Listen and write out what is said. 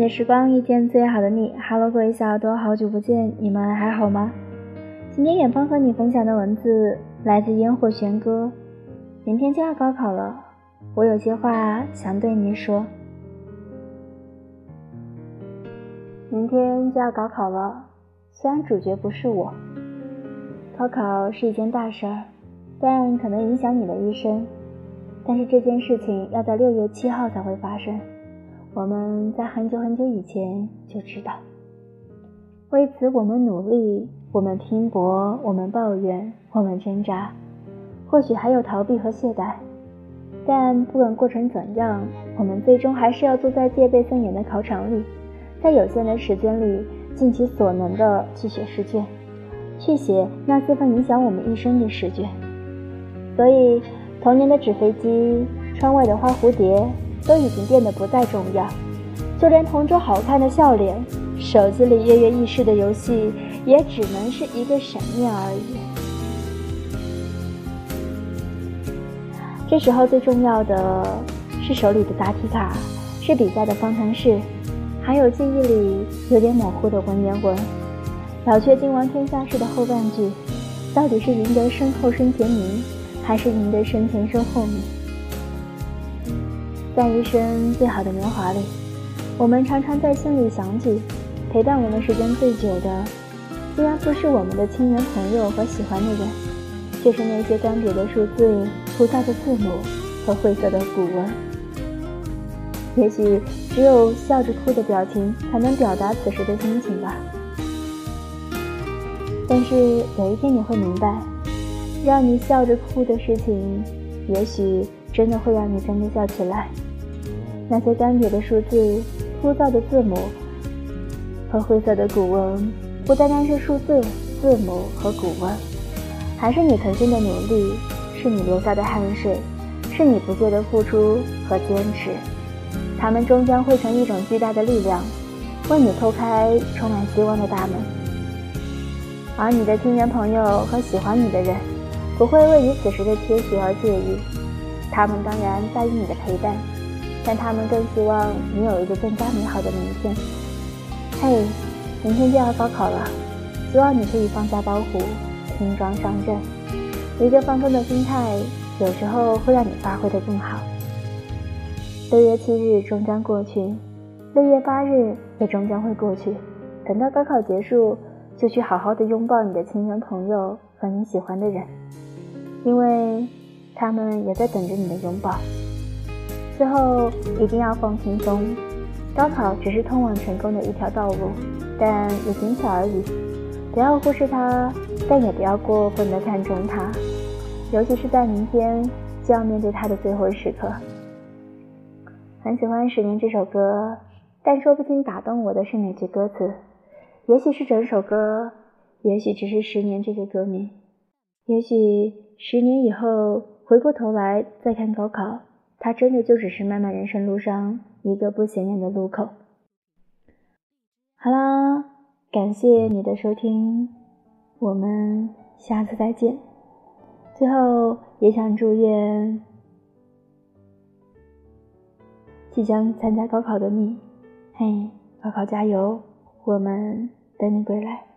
的时光遇见最好的你，Hello，各位小耳朵，好久不见，你们还好吗？今天远方和你分享的文字来自烟火弦歌。明天就要高考了，我有些话想对你说。明天就要高考了，虽然主角不是我，高考是一件大事儿，但可能影响你的一生。但是这件事情要在六月七号才会发生。我们在很久很久以前就知道，为此我们努力，我们拼搏，我们抱怨，我们挣扎，或许还有逃避和懈怠，但不管过程怎样，我们最终还是要坐在戒备森严的考场里，在有限的时间里尽其所能的去写试卷，去写那四份影响我们一生的试卷。所以，童年的纸飞机，窗外的花蝴蝶。都已经变得不再重要，就连同桌好看的笑脸，手机里跃跃欲试的游戏，也只能是一个闪念而已。这时候最重要的是手里的答题卡，是比赛的方程式，还有记忆里有点模糊的文言文。了却尽王天下事的后半句，到底是赢得身后身前名，还是赢得身前身后名？在一生最好的年华里，我们常常在心里想起，陪伴我们时间最久的，虽然不是我们的亲人朋友和喜欢的人，却是那些干瘪的数字、枯燥的字母和晦涩的古文。也许只有笑着哭的表情，才能表达此时的心情吧。但是有一天你会明白，让你笑着哭的事情，也许。真的会让你真的笑起来。那些干瘪的数字、枯燥的字母和灰色的古文，不单单是数字、字母和古文，还是你曾经的努力，是你流下的汗水，是你不懈的付出和坚持。它们终将汇成一种巨大的力量，为你叩开充满希望的大门。而你的亲人朋友和喜欢你的人，不会为你此时的缺席而介意。他们当然在意你的陪伴，但他们更希望你有一个更加美好的明天。嘿，明天就要高考了，希望你可以放下包袱，轻装上阵。一个放松的心态，有时候会让你发挥的更好。六月七日终将过去，六月八日也终将会过去。等到高考结束，就去好好的拥抱你的亲人朋友和你喜欢的人，因为。他们也在等着你的拥抱。最后一定要放轻松，高考只是通往成功的一条道路，但也仅此而已。不要忽视它，但也不要过分的看重它，尤其是在明天就要面对它的最后时刻。很喜欢《十年》这首歌，但说不清打动我的是哪句歌词。也许是整首歌，也许只是《十年》这个歌名，也许十年以后。回过头来再看高考，它真的就只是漫漫人生路上一个不显眼的路口。好啦，感谢你的收听，我们下次再见。最后也想祝愿即将参加高考的你，嘿，高考加油！我们等你归来。